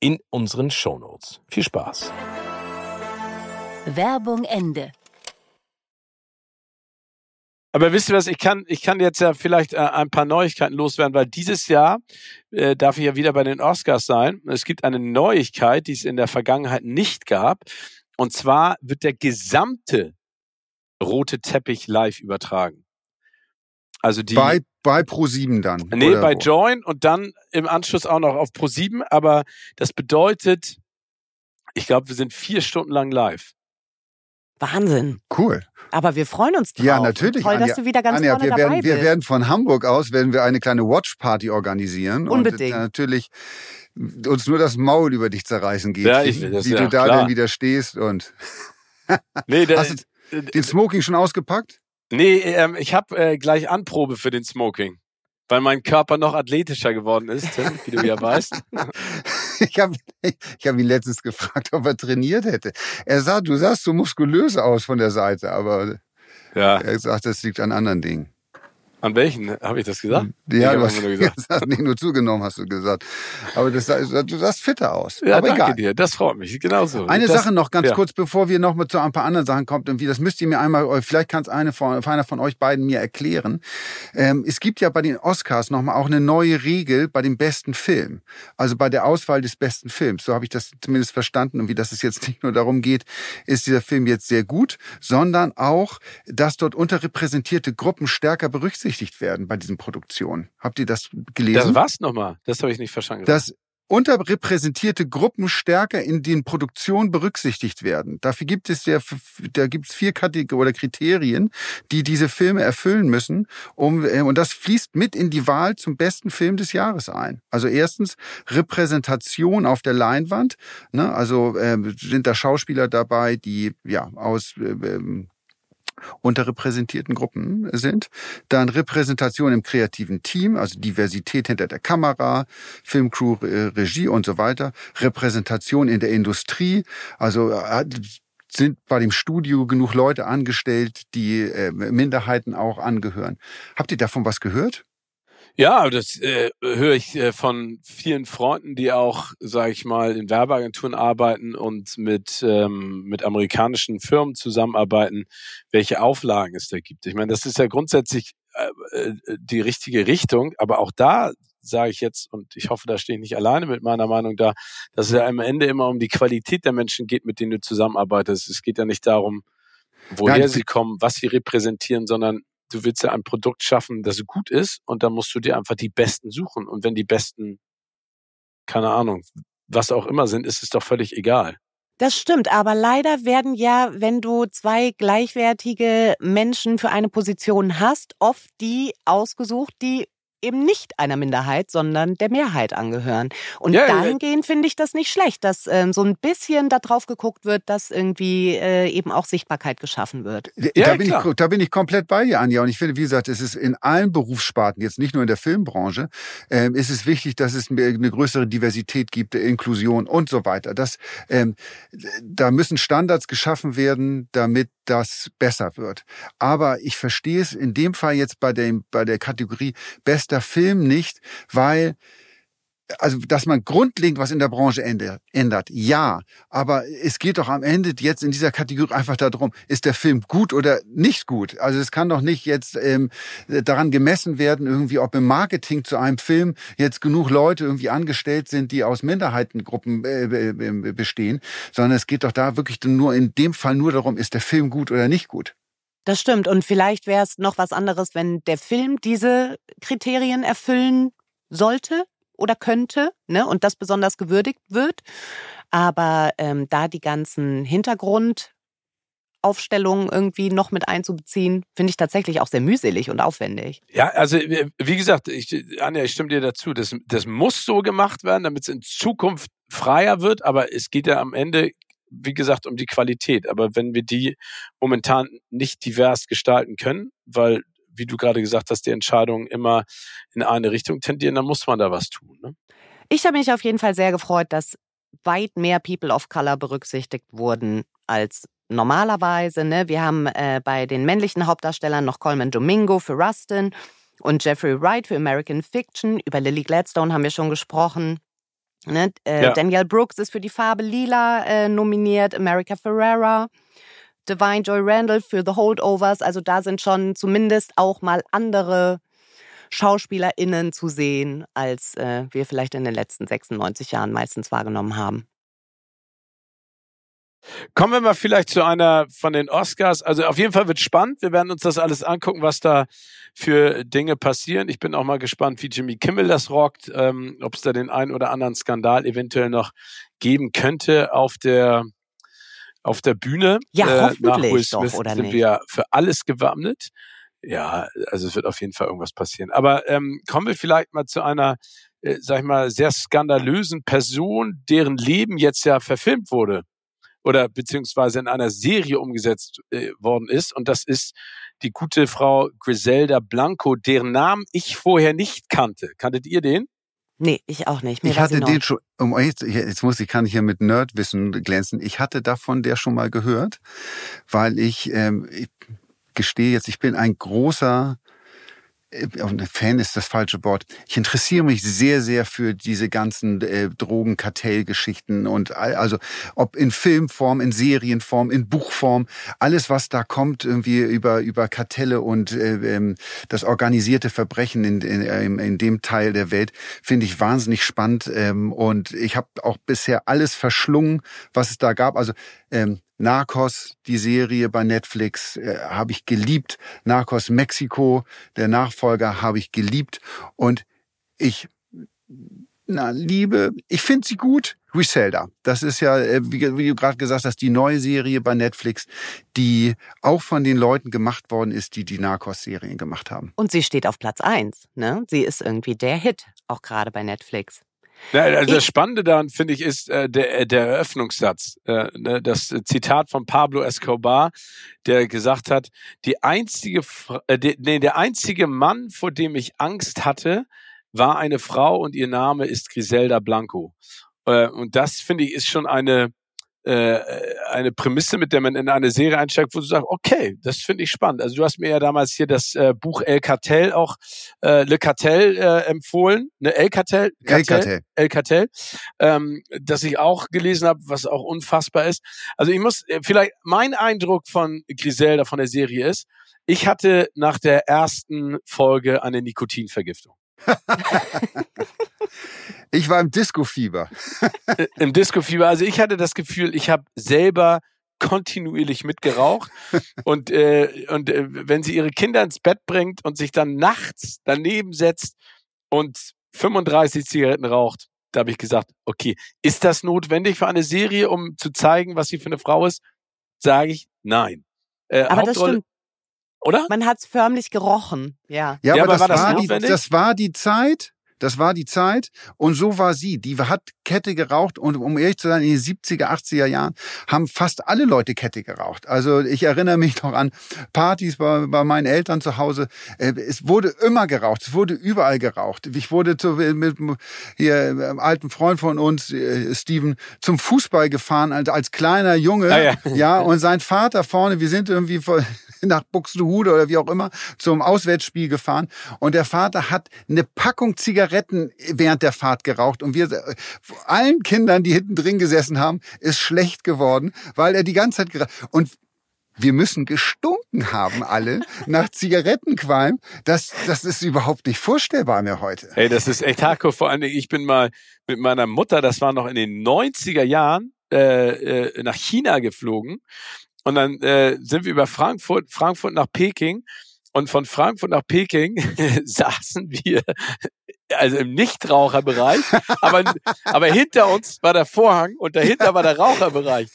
E: in unseren Shownotes. Viel Spaß!
D: Werbung Ende.
C: Aber wisst ihr was, ich kann, ich kann jetzt ja vielleicht äh, ein paar Neuigkeiten loswerden, weil dieses Jahr äh, darf ich ja wieder bei den Oscars sein. Es gibt eine Neuigkeit, die es in der Vergangenheit nicht gab. Und zwar wird der gesamte rote Teppich live übertragen. Also die
B: Bei, bei Pro7 dann.
C: Nee, bei
B: wo?
C: Join und dann im Anschluss auch noch auf Pro7, aber das bedeutet, ich glaube, wir sind vier Stunden lang live.
A: Wahnsinn.
B: Cool.
A: Aber wir freuen uns drauf.
B: Ja, natürlich,
A: Toll,
B: Anja.
A: dass du wieder ganz
B: Anja,
A: vorne
B: wir
A: dabei
B: werden, wir werden von Hamburg aus werden wir eine kleine Watch-Party organisieren.
A: Unbedingt.
B: Und natürlich uns nur das Maul über dich zerreißen geht,
C: Ja, ich-
B: wie,
C: das-
B: wie
C: ja,
B: du da
C: klar.
B: denn wieder stehst. Und
C: Nee, der,
B: Hast den Smoking schon ausgepackt?
C: Nee ähm, ich habe äh, gleich Anprobe für den Smoking. Weil mein Körper noch athletischer geworden ist, Tim, wie du ja weißt.
B: ich habe ich hab ihn letztens gefragt, ob er trainiert hätte. Er sah, du sahst so muskulös aus von der Seite, aber ja. er sagt, das liegt an anderen Dingen.
C: An welchen habe ich das gesagt?
B: Ja, du hast, nur gesagt. hast nicht nur zugenommen, hast du gesagt. Aber das, du sahst fitter aus.
C: Ja,
B: Aber
C: danke
B: egal.
C: dir. Das freut mich. Genauso.
B: Eine
C: das,
B: Sache noch ganz
C: ja.
B: kurz, bevor wir noch mal zu ein paar anderen Sachen kommen. Irgendwie, das müsst ihr mir einmal, vielleicht kann es eine von, einer von euch beiden mir erklären. Ähm, es gibt ja bei den Oscars noch mal auch eine neue Regel bei dem besten Film. Also bei der Auswahl des besten Films. So habe ich das zumindest verstanden. Und wie das es jetzt nicht nur darum geht, ist dieser Film jetzt sehr gut, sondern auch, dass dort unterrepräsentierte Gruppen stärker berücksichtigt werden bei diesen Produktionen. Habt ihr das gelesen?
C: Das was nochmal? Das habe ich nicht verstanden.
B: Dass unterrepräsentierte Gruppen stärker in den Produktionen berücksichtigt werden. Dafür gibt es ja, da gibt es vier Kategorien oder Kriterien, die diese Filme erfüllen müssen, um und das fließt mit in die Wahl zum besten Film des Jahres ein. Also erstens Repräsentation auf der Leinwand, ne? also äh, sind da Schauspieler dabei, die ja aus äh, unterrepräsentierten Gruppen sind. Dann Repräsentation im kreativen Team, also Diversität hinter der Kamera, Filmcrew, Regie und so weiter. Repräsentation in der Industrie, also äh, sind bei dem Studio genug Leute angestellt, die äh, Minderheiten auch angehören. Habt ihr davon was gehört?
C: Ja, das äh, höre ich äh, von vielen Freunden, die auch, sage ich mal, in Werbeagenturen arbeiten und mit ähm, mit amerikanischen Firmen zusammenarbeiten, welche Auflagen es da gibt. Ich meine, das ist ja grundsätzlich äh, äh die richtige Richtung, aber auch da sage ich jetzt, und ich hoffe, da stehe ich nicht alleine mit meiner Meinung da, dass es ja am Ende immer um die Qualität der Menschen geht, mit denen du zusammenarbeitest. Es geht ja nicht darum, woher ja, sie kommen, was sie repräsentieren, sondern du willst ja ein Produkt schaffen, das gut ist und dann musst du dir einfach die Besten suchen. Und wenn die Besten, keine Ahnung, was auch immer sind, ist es doch völlig egal.
A: Das stimmt, aber leider werden ja, wenn du zwei gleichwertige Menschen für eine Position hast, oft die ausgesucht, die eben nicht einer Minderheit, sondern der Mehrheit angehören. Und ja, dahingehend finde ich das nicht schlecht, dass ähm, so ein bisschen da drauf geguckt wird, dass irgendwie äh, eben auch Sichtbarkeit geschaffen wird.
B: Ja, da, bin ich, da bin ich komplett bei dir, Anja. Und ich finde, wie gesagt, es ist in allen Berufssparten, jetzt nicht nur in der Filmbranche, ähm, ist es wichtig, dass es eine größere Diversität gibt, Inklusion und so weiter. Das, ähm, da müssen Standards geschaffen werden, damit das besser wird. Aber ich verstehe es in dem Fall jetzt bei, dem, bei der Kategorie bester Film nicht, weil also dass man grundlegend was in der Branche ändert, ja. Aber es geht doch am Ende jetzt in dieser Kategorie einfach darum, ist der Film gut oder nicht gut. Also es kann doch nicht jetzt ähm, daran gemessen werden, irgendwie, ob im Marketing zu einem Film jetzt genug Leute irgendwie angestellt sind, die aus Minderheitengruppen äh, bestehen, sondern es geht doch da wirklich nur in dem Fall nur darum, ist der Film gut oder nicht gut.
A: Das stimmt. Und vielleicht wäre es noch was anderes, wenn der Film diese Kriterien erfüllen sollte oder könnte, ne, und das besonders gewürdigt wird. Aber ähm, da die ganzen Hintergrundaufstellungen irgendwie noch mit einzubeziehen, finde ich tatsächlich auch sehr mühselig und aufwendig.
C: Ja, also wie gesagt, ich, Anja, ich stimme dir dazu. Das, das muss so gemacht werden, damit es in Zukunft freier wird, aber es geht ja am Ende wie gesagt, um die Qualität. Aber wenn wir die momentan nicht divers gestalten können, weil, wie du gerade gesagt hast, die Entscheidungen immer in eine Richtung tendieren, dann muss man da was tun. Ne?
A: Ich habe mich auf jeden Fall sehr gefreut, dass weit mehr People of Color berücksichtigt wurden als normalerweise. Ne? Wir haben äh, bei den männlichen Hauptdarstellern noch Coleman Domingo für Rustin und Jeffrey Wright für American Fiction. Über Lily Gladstone haben wir schon gesprochen. Ne? Äh, ja. Danielle Brooks ist für die Farbe Lila äh, nominiert, America Ferrera, Divine Joy Randall für The Holdovers. Also da sind schon zumindest auch mal andere SchauspielerInnen zu sehen, als äh, wir vielleicht in den letzten 96 Jahren meistens wahrgenommen haben.
C: Kommen wir mal vielleicht zu einer von den Oscars. Also auf jeden Fall wird spannend. Wir werden uns das alles angucken, was da für Dinge passieren. Ich bin auch mal gespannt, wie Jimmy Kimmel das rockt, ähm, ob es da den einen oder anderen Skandal eventuell noch geben könnte auf der auf der Bühne.
A: Ja, äh, hoffentlich nach Will Smith doch, oder
C: sind
A: nicht?
C: wir für alles gewappnet. Ja, also es wird auf jeden Fall irgendwas passieren. Aber ähm, kommen wir vielleicht mal zu einer, äh, sag ich mal, sehr skandalösen Person, deren Leben jetzt ja verfilmt wurde oder beziehungsweise in einer Serie umgesetzt äh, worden ist. Und das ist die gute Frau Griselda Blanco, deren Namen ich vorher nicht kannte. Kanntet ihr den?
A: Nee, ich auch nicht. Mir
B: ich hatte den schon, um, jetzt, jetzt muss ich, kann ich hier mit Nerdwissen glänzen. Ich hatte davon der schon mal gehört, weil ich, ähm, ich gestehe jetzt, ich bin ein großer Fan ist das falsche Wort. Ich interessiere mich sehr, sehr für diese ganzen äh, Drogenkartellgeschichten und also ob in Filmform, in Serienform, in Buchform, alles was da kommt irgendwie über über Kartelle und äh, ähm, das organisierte Verbrechen in, in, in, in dem Teil der Welt finde ich wahnsinnig spannend ähm, und ich habe auch bisher alles verschlungen, was es da gab. Also ähm, Narcos, die Serie bei Netflix, äh, habe ich geliebt. Narcos Mexiko, der Nachfolger, habe ich geliebt. Und ich, na, liebe, ich finde sie gut. Griselda, das ist ja, äh, wie, wie du gerade gesagt hast, die neue Serie bei Netflix, die auch von den Leuten gemacht worden ist, die die Narcos-Serien gemacht haben.
A: Und sie steht auf Platz eins. Ne? Sie ist irgendwie der Hit, auch gerade bei Netflix.
C: Ja, also das Spannende daran, finde ich, ist äh, der, der Eröffnungssatz. Äh, ne, das Zitat von Pablo Escobar, der gesagt hat, die einzige, äh, de, nee, der einzige Mann, vor dem ich Angst hatte, war eine Frau und ihr Name ist Griselda Blanco. Äh, und das, finde ich, ist schon eine, äh, eine Prämisse, mit der man in eine Serie einsteigt, wo du sagst, okay, das finde ich spannend. Also du hast mir ja damals hier das äh, Buch El Cartel auch, äh, Le Cartel äh, empfohlen, ne, El Cartel,
B: El Cartel,
C: El Cartel, ähm, das ich auch gelesen habe, was auch unfassbar ist. Also ich muss, äh, vielleicht mein Eindruck von Griselda, von der Serie ist, ich hatte nach der ersten Folge eine Nikotinvergiftung.
B: ich war im Disco-Fieber.
C: Äh, Im Disco-Fieber. Also ich hatte das Gefühl, ich habe selber kontinuierlich mitgeraucht und äh, und äh, wenn sie ihre Kinder ins Bett bringt und sich dann nachts daneben setzt und 35 Zigaretten raucht, da habe ich gesagt, okay, ist das notwendig für eine Serie, um zu zeigen, was sie für eine Frau ist? Sage ich, nein.
A: Äh, Aber das stimmt. Oder? Man hat's förmlich gerochen, ja.
B: Ja, aber, ja, aber das, war, das, war die, das war die Zeit, das war die Zeit und so war sie. Die hat Kette geraucht und um ehrlich zu sein, in den 70er, 80er Jahren haben fast alle Leute Kette geraucht. Also ich erinnere mich noch an Partys bei, bei meinen Eltern zu Hause. Äh, es wurde immer geraucht, es wurde überall geraucht. Ich wurde zu, mit hier einem äh, alten Freund von uns, äh, Steven, zum Fußball gefahren als, als kleiner Junge. Ah, ja. ja, und sein Vater vorne, wir sind irgendwie nach Buxtehude oder wie auch immer zum Auswärtsspiel gefahren und der Vater hat eine Packung Zigaretten während der Fahrt geraucht und wir allen Kindern, die hinten drin gesessen haben, ist schlecht geworden, weil er die ganze Zeit geraucht und wir müssen gestunken haben alle nach Zigarettenqualm. Das, das ist überhaupt nicht vorstellbar mehr heute.
C: Hey, das ist echt hardcore. Vor allem, ich bin mal mit meiner Mutter, das war noch in den 90er Jahren, äh, äh, nach China geflogen und dann äh, sind wir über Frankfurt, Frankfurt nach Peking. Und von Frankfurt nach Peking saßen wir also im Nichtraucherbereich, aber, aber hinter uns war der Vorhang und dahinter war der Raucherbereich.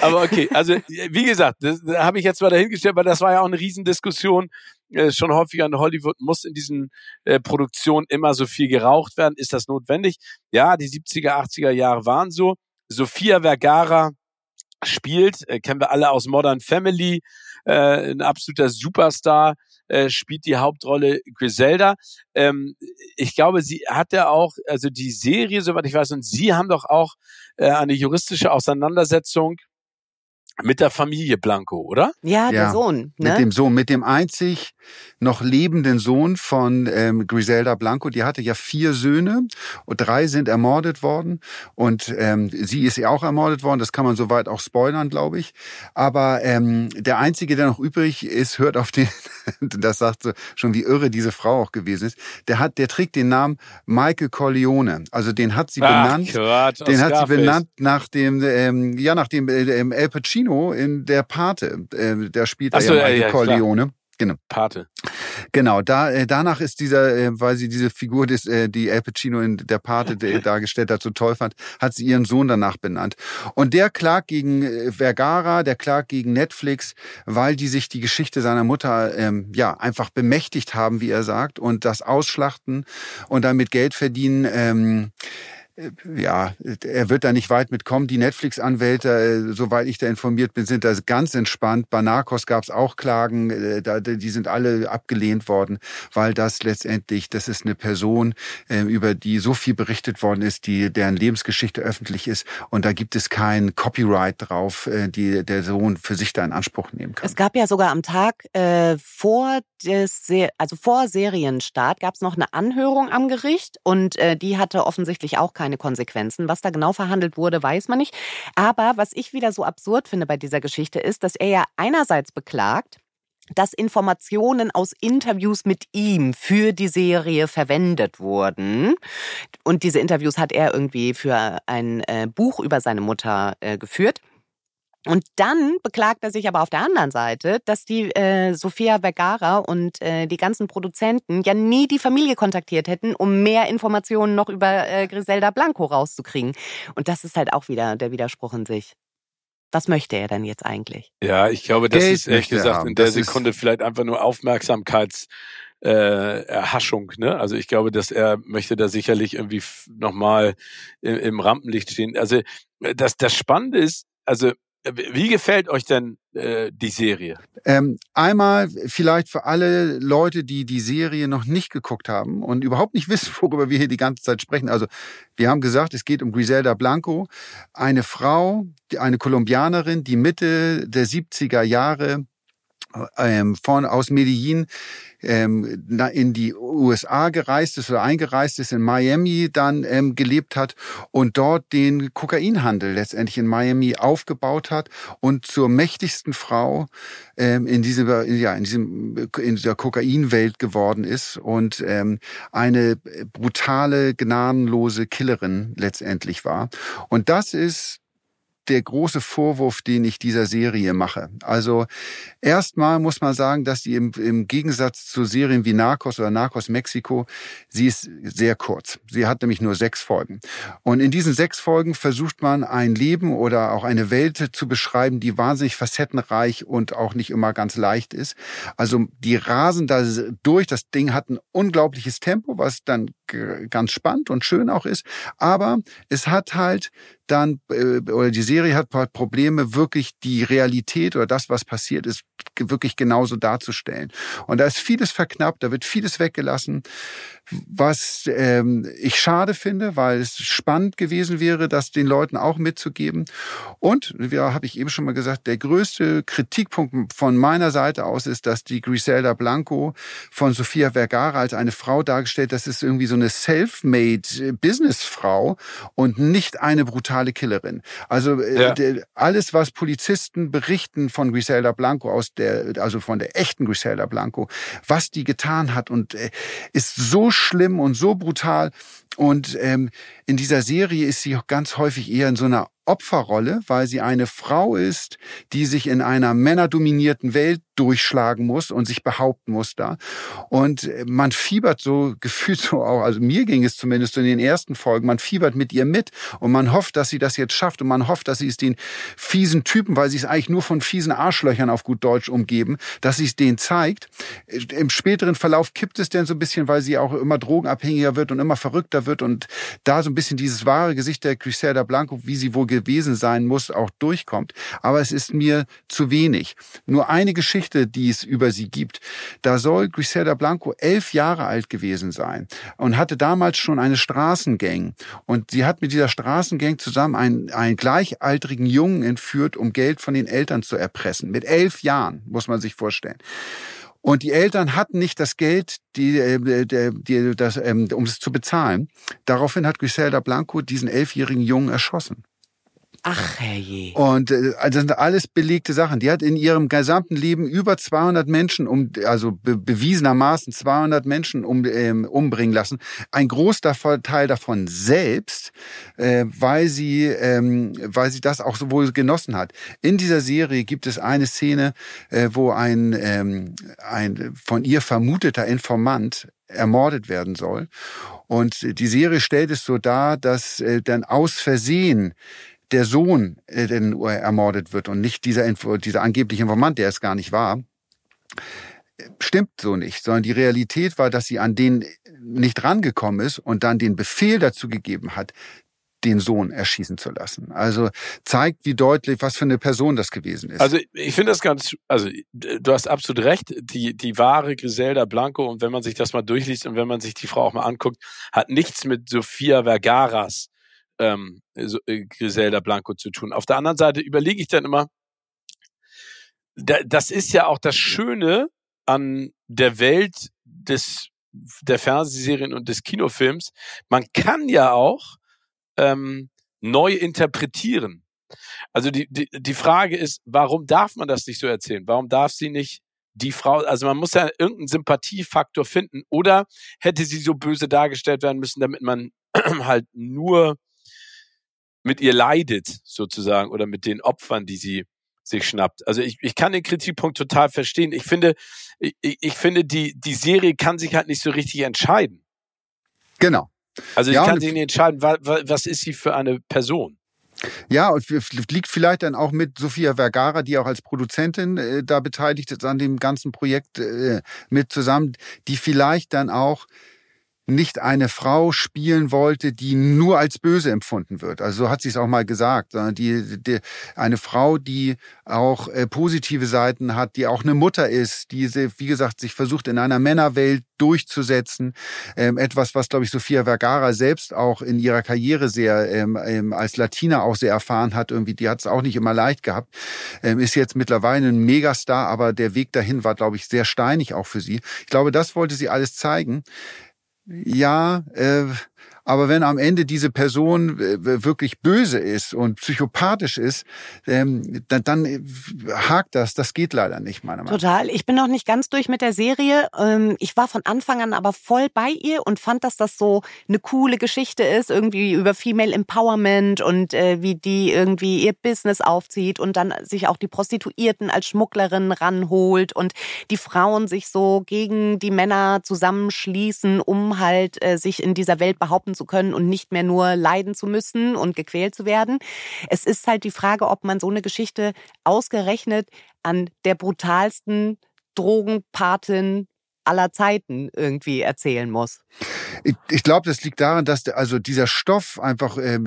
C: Aber okay, also wie gesagt, das, das habe ich jetzt mal dahingestellt, weil das war ja auch eine Riesendiskussion. Äh, schon häufiger in Hollywood muss in diesen äh, Produktionen immer so viel geraucht werden. Ist das notwendig? Ja, die 70er, 80er Jahre waren so. Sofia Vergara spielt, äh, kennen wir alle aus Modern Family, äh, ein absoluter Superstar, äh, spielt die Hauptrolle Griselda. Ähm, ich glaube, sie hat ja auch, also die Serie, soweit ich weiß, und sie haben doch auch äh, eine juristische Auseinandersetzung mit der Familie Blanco, oder?
A: Ja, der ja, Sohn.
B: Ne? Mit dem Sohn, mit dem einzig noch lebenden Sohn von ähm, Griselda Blanco. Die hatte ja vier Söhne und drei sind ermordet worden. Und ähm, sie ist ja auch ermordet worden. Das kann man soweit auch spoilern, glaube ich. Aber ähm, der einzige, der noch übrig ist, hört auf den, das sagt so schon, wie irre diese Frau auch gewesen ist. Der hat, der trägt den Namen Michael Corleone. Also den hat sie Ach, benannt. Gott, den hat sie benannt nach dem, ähm, ja, nach dem äh, El Pacino Pacino in der Pate, äh, der spielt so, ja, ja, Corleone. Genau.
C: Pate.
B: Genau, da äh, danach ist dieser, äh, weil sie diese Figur des, äh, die Al Pacino in der Pate dargestellt hat, so toll fand, hat sie ihren Sohn danach benannt. Und der klagt gegen äh, Vergara, der klagt gegen Netflix, weil die sich die Geschichte seiner Mutter ähm, ja einfach bemächtigt haben, wie er sagt, und das ausschlachten und damit Geld verdienen. Ähm, äh, ja, er wird da nicht weit mitkommen. Die Netflix-Anwälte, äh, soweit ich da informiert bin, sind da ganz entspannt. Bei Narcos gab es auch Klagen, äh, die sind alle abgelehnt worden, weil das letztendlich, das ist eine Person, über die so viel berichtet worden ist, die deren Lebensgeschichte öffentlich ist und da gibt es kein Copyright drauf, die der Sohn für sich da in Anspruch nehmen kann.
A: Es gab ja sogar am Tag äh, vor des, also vor Serienstart gab es noch eine Anhörung am Gericht und äh, die hatte offensichtlich auch keine Konsequenzen. Was da genau verhandelt wurde, weiß man nicht. Aber was ich wieder so absurd finde bei dieser Geschichte ist, dass er ja einerseits beklagt, dass Informationen aus Interviews mit ihm für die Serie verwendet wurden. Und diese Interviews hat er irgendwie für ein äh, Buch über seine Mutter äh, geführt. Und dann beklagt er sich aber auf der anderen Seite, dass die äh, Sofia Vergara und äh, die ganzen Produzenten ja nie die Familie kontaktiert hätten, um mehr Informationen noch über äh, Griselda Blanco rauszukriegen. Und das ist halt auch wieder der Widerspruch in sich. Was möchte er denn jetzt eigentlich?
C: Ja, ich glaube, das Geld ist ehrlich gesagt in der das Sekunde vielleicht einfach nur Aufmerksamkeits äh, Erhaschung. Ne? Also ich glaube, dass er möchte da sicherlich irgendwie nochmal im, im Rampenlicht stehen. Also das, das Spannende ist, also wie gefällt euch denn äh, die Serie?
B: Ähm, einmal vielleicht für alle Leute, die die Serie noch nicht geguckt haben und überhaupt nicht wissen, worüber wir hier die ganze Zeit sprechen. Also wir haben gesagt, es geht um Griselda Blanco, eine Frau, eine Kolumbianerin, die Mitte der 70er Jahre ähm, von aus Medellin ähm, in die USA gereist ist oder eingereist ist, in Miami dann ähm, gelebt hat und dort den Kokainhandel letztendlich in Miami aufgebaut hat und zur mächtigsten Frau ähm, in, diesem, ja, in, diesem, in dieser Kokainwelt geworden ist und ähm, eine brutale, gnadenlose Killerin letztendlich war. Und das ist der große Vorwurf, den ich dieser Serie mache. Also erstmal muss man sagen, dass die im, im Gegensatz zu Serien wie Narcos oder Narcos Mexiko, sie ist sehr kurz. Sie hat nämlich nur sechs Folgen. Und in diesen sechs Folgen versucht man ein Leben oder auch eine Welt zu beschreiben, die wahnsinnig facettenreich und auch nicht immer ganz leicht ist. Also die rasen da durch. Das Ding hat ein unglaubliches Tempo, was dann ganz spannend und schön auch ist. Aber es hat halt dann, äh, oder die Serie hat Probleme, wirklich die Realität oder das, was passiert ist, wirklich genauso darzustellen. Und da ist vieles verknappt, da wird vieles weggelassen was ähm, ich schade finde, weil es spannend gewesen wäre, das den Leuten auch mitzugeben. Und, ja, habe ich eben schon mal gesagt, der größte Kritikpunkt von meiner Seite aus ist, dass die Griselda Blanco von Sofia Vergara als eine Frau dargestellt, das ist irgendwie so eine self-made Businessfrau und nicht eine brutale Killerin. Also äh, ja. alles, was Polizisten berichten von Griselda Blanco aus der, also von der echten Griselda Blanco, was die getan hat und äh, ist so schlimm und so brutal. Und ähm, in dieser Serie ist sie ganz häufig eher in so einer Opferrolle, weil sie eine Frau ist, die sich in einer männerdominierten Welt durchschlagen muss und sich behaupten muss da. Und man fiebert so gefühlt so auch, also mir ging es zumindest in den ersten Folgen, man fiebert mit ihr mit und man hofft, dass sie das jetzt schafft und man hofft, dass sie es den fiesen Typen, weil sie es eigentlich nur von fiesen Arschlöchern auf gut Deutsch umgeben, dass sie es denen zeigt. Im späteren Verlauf kippt es denn so ein bisschen, weil sie auch immer drogenabhängiger wird und immer verrückter wird und da so ein bisschen dieses wahre Gesicht der Griselda Blanco, wie sie wohl gewesen sein muss, auch durchkommt. Aber es ist mir zu wenig. Nur eine Geschichte, die es über sie gibt. Da soll Griselda Blanco elf Jahre alt gewesen sein und hatte damals schon eine Straßengang. Und sie hat mit dieser Straßengang zusammen einen, einen gleichaltrigen Jungen entführt, um Geld von den Eltern zu erpressen. Mit elf Jahren, muss man sich vorstellen. Und die Eltern hatten nicht das Geld, die, äh, die, die, das, ähm, um es zu bezahlen. Daraufhin hat Griselda Blanco diesen elfjährigen Jungen erschossen.
A: Ach herrje.
B: Und äh, also das sind alles belegte Sachen. Die hat in ihrem gesamten Leben über 200 Menschen, um, also be bewiesenermaßen 200 Menschen um, ähm, umbringen lassen. Ein Großteil davon selbst, äh, weil sie, ähm, weil sie das auch so wohl genossen hat. In dieser Serie gibt es eine Szene, äh, wo ein, ähm, ein von ihr vermuteter Informant ermordet werden soll. Und die Serie stellt es so dar, dass äh, dann aus Versehen der Sohn äh, denn ermordet wird und nicht dieser, dieser angebliche Informant, der es gar nicht war, stimmt so nicht, sondern die Realität war, dass sie an den nicht rangekommen ist und dann den Befehl dazu gegeben hat, den Sohn erschießen zu lassen. Also zeigt, wie deutlich, was für eine Person das gewesen ist.
C: Also ich finde das ganz, also du hast absolut recht, die, die wahre Griselda Blanco und wenn man sich das mal durchliest und wenn man sich die Frau auch mal anguckt, hat nichts mit Sofia Vergaras ähm, äh, Griselda Blanco zu tun. Auf der anderen Seite überlege ich dann immer, da, das ist ja auch das Schöne an der Welt des der Fernsehserien und des Kinofilms. Man kann ja auch ähm, neu interpretieren. Also die, die, die Frage ist, warum darf man das nicht so erzählen? Warum darf sie nicht die Frau, also man muss ja irgendeinen Sympathiefaktor finden oder hätte sie so böse dargestellt werden müssen, damit man halt nur mit ihr leidet, sozusagen, oder mit den Opfern, die sie sich schnappt. Also ich, ich kann den Kritikpunkt total verstehen. Ich finde, ich, ich finde, die, die Serie kann sich halt nicht so richtig entscheiden.
B: Genau.
C: Also ich ja, kann sich nicht entscheiden, was, ist sie für eine Person.
B: Ja, und liegt vielleicht dann auch mit Sophia Vergara, die auch als Produzentin äh, da beteiligt ist an dem ganzen Projekt äh, mit zusammen, die vielleicht dann auch nicht eine Frau spielen wollte, die nur als böse empfunden wird. Also so hat sie es auch mal gesagt. Die, die, eine Frau, die auch äh, positive Seiten hat, die auch eine Mutter ist, die, wie gesagt, sich versucht in einer Männerwelt durchzusetzen. Ähm, etwas, was, glaube ich, Sofia Vergara selbst auch in ihrer Karriere sehr ähm, ähm, als Latina auch sehr erfahren hat. Irgendwie, die hat es auch nicht immer leicht gehabt. Ähm, ist jetzt mittlerweile ein Megastar, aber der Weg dahin war, glaube ich, sehr steinig auch für sie. Ich glaube, das wollte sie alles zeigen ja, äh, aber wenn am Ende diese Person äh, wirklich böse ist und psychopathisch ist, ähm, dann, dann äh, hakt das. Das geht leider nicht, meiner Meinung
A: nach. Total. Ich bin noch nicht ganz durch mit der Serie. Ähm, ich war von Anfang an aber voll bei ihr und fand, dass das so eine coole Geschichte ist, irgendwie über Female Empowerment und äh, wie die irgendwie ihr Business aufzieht und dann sich auch die Prostituierten als Schmugglerin ranholt und die Frauen sich so gegen die Männer zusammenschließen, um halt sich in dieser Welt behaupten zu können und nicht mehr nur leiden zu müssen und gequält zu werden. Es ist halt die Frage, ob man so eine Geschichte ausgerechnet an der brutalsten Drogenpatin aller Zeiten irgendwie erzählen muss.
B: Ich, ich glaube, das liegt daran, dass also dieser Stoff einfach, äh,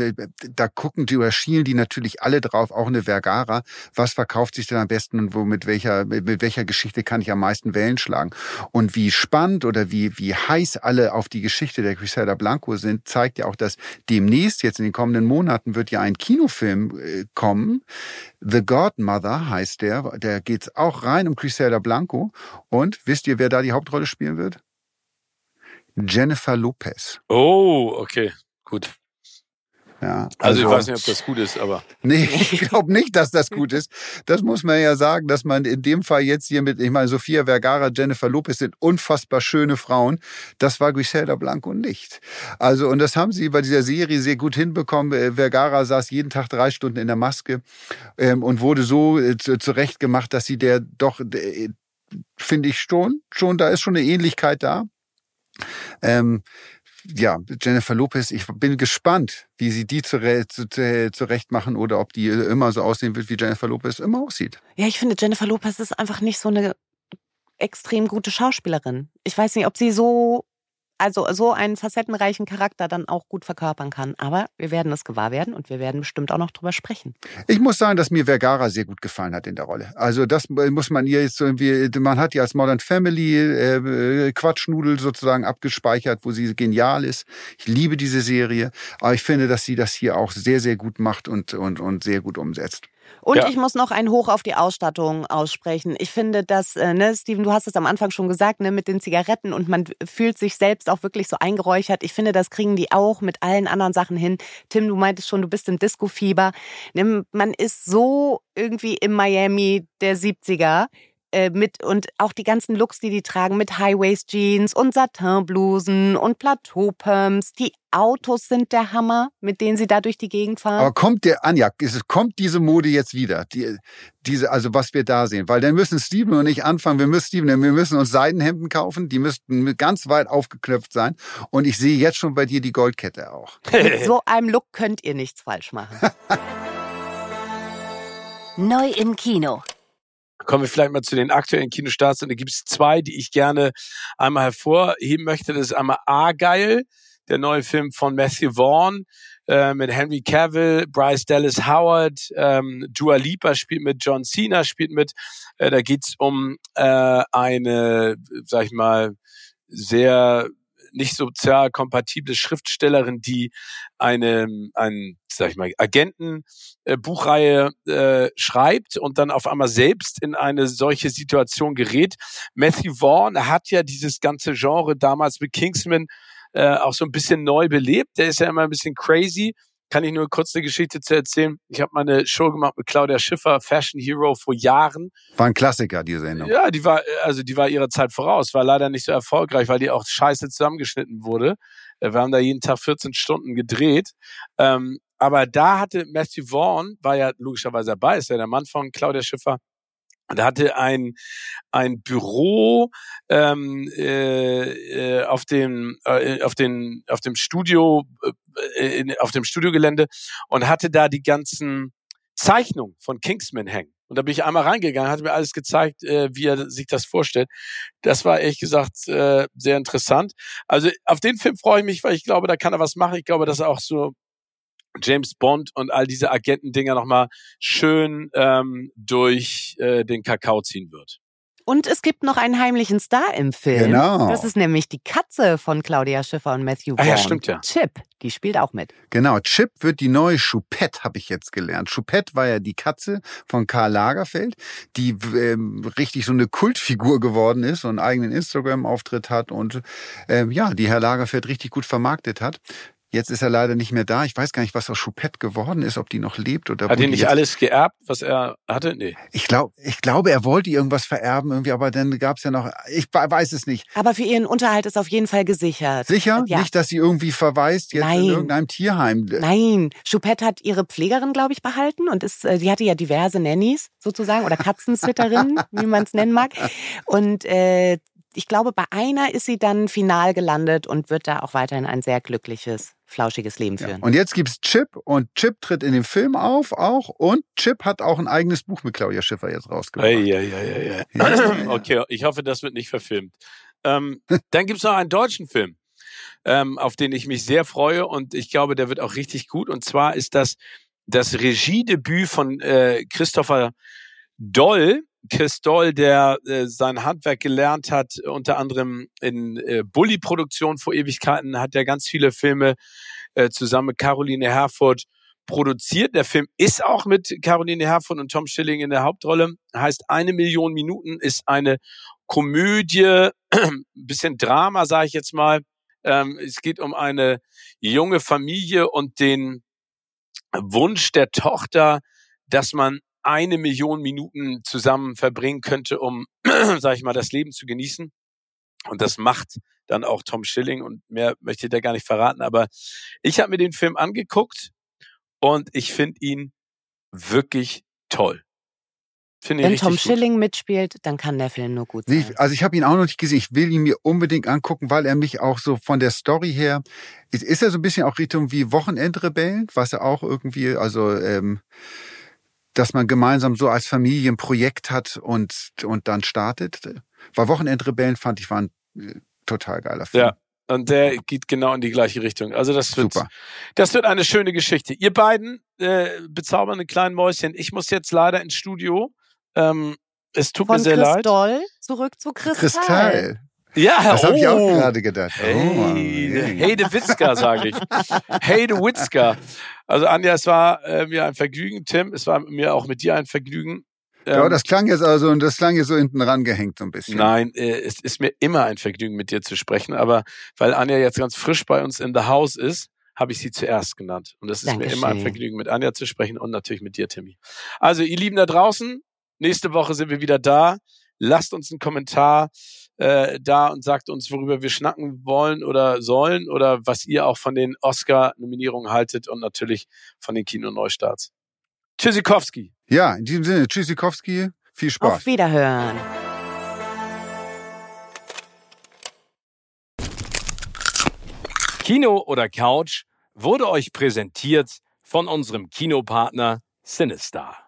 B: da gucken die oder schielen die natürlich alle drauf, auch eine Vergara. Was verkauft sich denn am besten und wo mit welcher mit welcher Geschichte kann ich am meisten Wellen schlagen? Und wie spannend oder wie wie heiß alle auf die Geschichte der Crusader Blanco sind, zeigt ja auch, dass demnächst jetzt in den kommenden Monaten wird ja ein Kinofilm äh, kommen. The Godmother heißt der. Der geht's auch rein um Crusader Blanco. Und wisst ihr, wer da die Hauptrolle spielen wird? Jennifer Lopez.
C: Oh, okay, gut.
B: Ja,
C: also, also, ich weiß nicht, ob das gut ist, aber.
B: Nee, ich glaube nicht, dass das gut ist. Das muss man ja sagen, dass man in dem Fall jetzt hier mit, ich meine, Sofia Vergara, Jennifer Lopez sind unfassbar schöne Frauen. Das war Griselda Blanco nicht. Also, und das haben sie bei dieser Serie sehr gut hinbekommen. Äh, Vergara saß jeden Tag drei Stunden in der Maske ähm, und wurde so äh, zurecht gemacht, dass sie der doch, äh, finde ich schon, schon, da ist schon eine Ähnlichkeit da. Ähm, ja, Jennifer Lopez, ich bin gespannt, wie sie die zurecht, zurecht machen oder ob die immer so aussehen wird, wie Jennifer Lopez immer aussieht.
A: Ja, ich finde, Jennifer Lopez ist einfach nicht so eine extrem gute Schauspielerin. Ich weiß nicht, ob sie so also so einen facettenreichen Charakter dann auch gut verkörpern kann. Aber wir werden es gewahr werden und wir werden bestimmt auch noch drüber sprechen.
B: Ich muss sagen, dass mir Vergara sehr gut gefallen hat in der Rolle. Also das muss man ihr jetzt irgendwie, man hat ja als Modern Family äh, Quatschnudel sozusagen abgespeichert, wo sie genial ist. Ich liebe diese Serie, aber ich finde, dass sie das hier auch sehr, sehr gut macht und, und, und sehr gut umsetzt.
A: Und ja. ich muss noch ein Hoch auf die Ausstattung aussprechen. Ich finde, dass, äh, ne, Steven, du hast es am Anfang schon gesagt, ne, mit den Zigaretten und man fühlt sich selbst auch wirklich so eingeräuchert. Ich finde, das kriegen die auch mit allen anderen Sachen hin. Tim, du meintest schon, du bist im Disco-Fieber. Man ist so irgendwie im Miami der 70er äh, mit und auch die ganzen Looks, die die tragen mit Highwaist Jeans und Satinblusen und Plateaupumps. Die Autos sind der Hammer, mit denen sie da durch die Gegend fahren.
B: Aber kommt der Anja, kommt diese Mode jetzt wieder? Die, diese, also was wir da sehen, weil dann müssen Steven und ich anfangen. Wir müssen Steven, wir müssen uns Seidenhemden kaufen. Die müssten ganz weit aufgeknöpft sein. Und ich sehe jetzt schon bei dir die Goldkette auch.
A: mit so einem Look könnt ihr nichts falsch machen.
D: Neu im Kino.
C: Kommen wir vielleicht mal zu den aktuellen Kinostarts. Und da gibt es zwei, die ich gerne einmal hervorheben möchte. Das ist einmal Argyle, der neue Film von Matthew Vaughn. äh, mit Henry Cavill, Bryce Dallas Howard, ähm, Dua Lipa spielt mit, John Cena spielt mit. Äh, da geht's um äh, eine, sag ich mal, sehr nicht sozial kompatible Schriftstellerin, die eine, ein, sag ich mal, Agenten-Buchreihe äh, schreibt und dann auf einmal selbst in eine solche Situation gerät. Matthew Vaughn hat ja dieses ganze Genre damals mit Kingsman äh, auch so ein bisschen neu belebt. Der ist ja immer ein bisschen crazy kann ich nur kurz eine Geschichte zu erzählen. Ich habe mal eine Show gemacht mit Claudia Schiffer, Fashion Hero vor Jahren.
B: War ein Klassiker, diese Sendung.
C: Ja, die war, also die war ihrer Zeit voraus, war leider nicht so erfolgreich, weil die auch scheiße zusammengeschnitten wurde. Äh, wir haben da jeden Tag 14 Stunden gedreht. Ähm, aber da hatte Matthew Vaughn, war ja logischerweise dabei, ist ja der Mann von Claudia Schiffer, und er hatte ein ein Büro ähm, äh, äh, auf dem äh, auf den auf dem Studio äh, in, auf dem Studiogelände und hatte da die ganzen Zeichnungen von Kingsman hängen. Und da bin ich einmal reingegangen, hatte mir alles gezeigt, äh, wie er sich das vorstellt. Das war ehrlich gesagt äh, sehr interessant. Also auf den Film freue ich mich, weil ich glaube, da kann er was machen. Ich glaube, dass er auch so James Bond und all diese Agentendinger nochmal schön ähm, durch äh, den Kakao ziehen wird.
A: Und es gibt noch einen heimlichen Star im Film.
B: Genau.
A: Das ist nämlich die Katze von Claudia Schiffer und Matthew Vaughn.
C: Ah ja, stimmt ja.
A: Chip, die spielt auch mit.
B: Genau, Chip wird die neue Choupette, habe ich jetzt gelernt. Choupette war ja die Katze von Karl Lagerfeld, die ähm, richtig so eine Kultfigur geworden ist und einen eigenen Instagram-Auftritt hat und ähm, ja, die Herr Lagerfeld richtig gut vermarktet hat. Jetzt ist er leider nicht mehr da. Ich weiß gar nicht, was aus Choupette geworden ist, ob die noch lebt oder
C: Hat
B: wo
C: er
B: die
C: nicht alles geerbt, was er hatte? Nee.
B: Ich glaube, ich glaube, er wollte irgendwas vererben irgendwie, aber dann gab's ja noch. Ich weiß es nicht.
A: Aber für ihren Unterhalt ist auf jeden Fall gesichert.
B: Sicher?
A: Ja.
B: Nicht, dass sie irgendwie verweist jetzt
A: Nein.
B: in irgendeinem Tierheim.
A: Nein, Choupette hat ihre Pflegerin, glaube ich, behalten und ist, äh, die hatte ja diverse Nannies sozusagen oder Katzensitterinnen, wie man es nennen mag. Und äh, ich glaube, bei einer ist sie dann final gelandet und wird da auch weiterhin ein sehr glückliches, flauschiges Leben
B: Ja.
A: führen.
B: Und jetzt gibt's Chip und Chip tritt in dem Film auf auch und Chip hat auch ein eigenes Buch mit Claudia Schiffer jetzt rausgebracht.
C: Ei, ei, ei, ei.
B: Ja, ja, ja.
C: Okay, ich hoffe, das wird nicht verfilmt. Ähm, dann gibt's noch einen deutschen Film, ähm, auf den ich mich sehr freue und ich glaube, der wird auch richtig gut. Und zwar ist das das Regiedebüt von äh, Christopher Doll. Chris Doll, der äh, sein Handwerk gelernt hat, unter anderem in äh, Bully-Produktion vor Ewigkeiten, hat er ganz viele Filme äh, zusammen mit Caroline Herfurth produziert. Der Film ist auch mit Caroline Herfurth und Tom Schilling in der Hauptrolle. Heißt eine Million Minuten, ist eine Komödie, ein bisschen Drama, sage ich jetzt mal. Ähm, es geht um eine junge Familie und den Wunsch der Tochter, dass man eine Million Minuten zusammen verbringen könnte, um, sage ich mal, das Leben zu genießen. Und das macht dann auch Tom Schilling und mehr möchte ich da gar nicht verraten. Aber ich habe mir den Film angeguckt und ich finde ihn wirklich toll. Finde ihn
A: Wenn Tom
C: gut.
A: Schilling mitspielt, dann kann der Film nur gut sein.
B: ich- also ich habe ihn auch noch nicht gesehen. Ich will ihn mir unbedingt angucken, weil er mich auch so von der Story her ist, ist er so ein bisschen auch Richtung wie Wochenendrebellen, was er auch irgendwie, also ähm, dass man gemeinsam so als Familie ein Projekt hat und und dann startet. Weil Wochenendrebellen fand ich war ein äh, total geiler Film.
C: Ja. Und der geht genau in die gleiche Richtung. Also das wird,
B: Super.
C: das wird eine schöne Geschichte. Ihr beiden äh, bezaubernde kleinen Mäuschen. Ich muss jetzt leider ins Studio. Ähm, es tut mir
A: Von
C: sehr
A: Chris
C: leid.
A: Doll zurück zu Kristall.
B: Kristall.
C: Ja,
B: Das habe ich auch
C: oh.
B: gerade gedacht. Oh,
C: Hey,
B: hey.
C: hey de Witzka, sage ich. Hey de Witzka. Also Anja, es war äh, mir ein Vergnügen. Tim, es war mir auch mit dir ein Vergnügen.
B: Ja,
C: Ähm,
B: das klang jetzt also, das klang jetzt so hinten rangehängt so ein bisschen.
C: Nein, äh, es ist mir immer ein Vergnügen, mit dir zu sprechen. Aber weil Anja jetzt ganz frisch bei uns in the house ist, habe ich sie zuerst genannt. Und es ist mir immer ein
A: Dankeschön.
C: Vergnügen, mit Anja zu sprechen und natürlich mit dir, Timmy. Also, ihr Lieben da draußen, nächste Woche sind wir wieder da. Lasst uns einen Kommentar äh, da und sagt uns, worüber wir schnacken wollen oder sollen oder was ihr auch von den Oscar-Nominierungen haltet und natürlich von den Kinoneustarts. Tschüssikowski.
B: Ja, in diesem Sinne, Tschüssikowski, viel Spaß.
A: Auf Wiederhören.
E: Kino oder Couch wurde euch präsentiert von unserem Kinopartner Sinistar.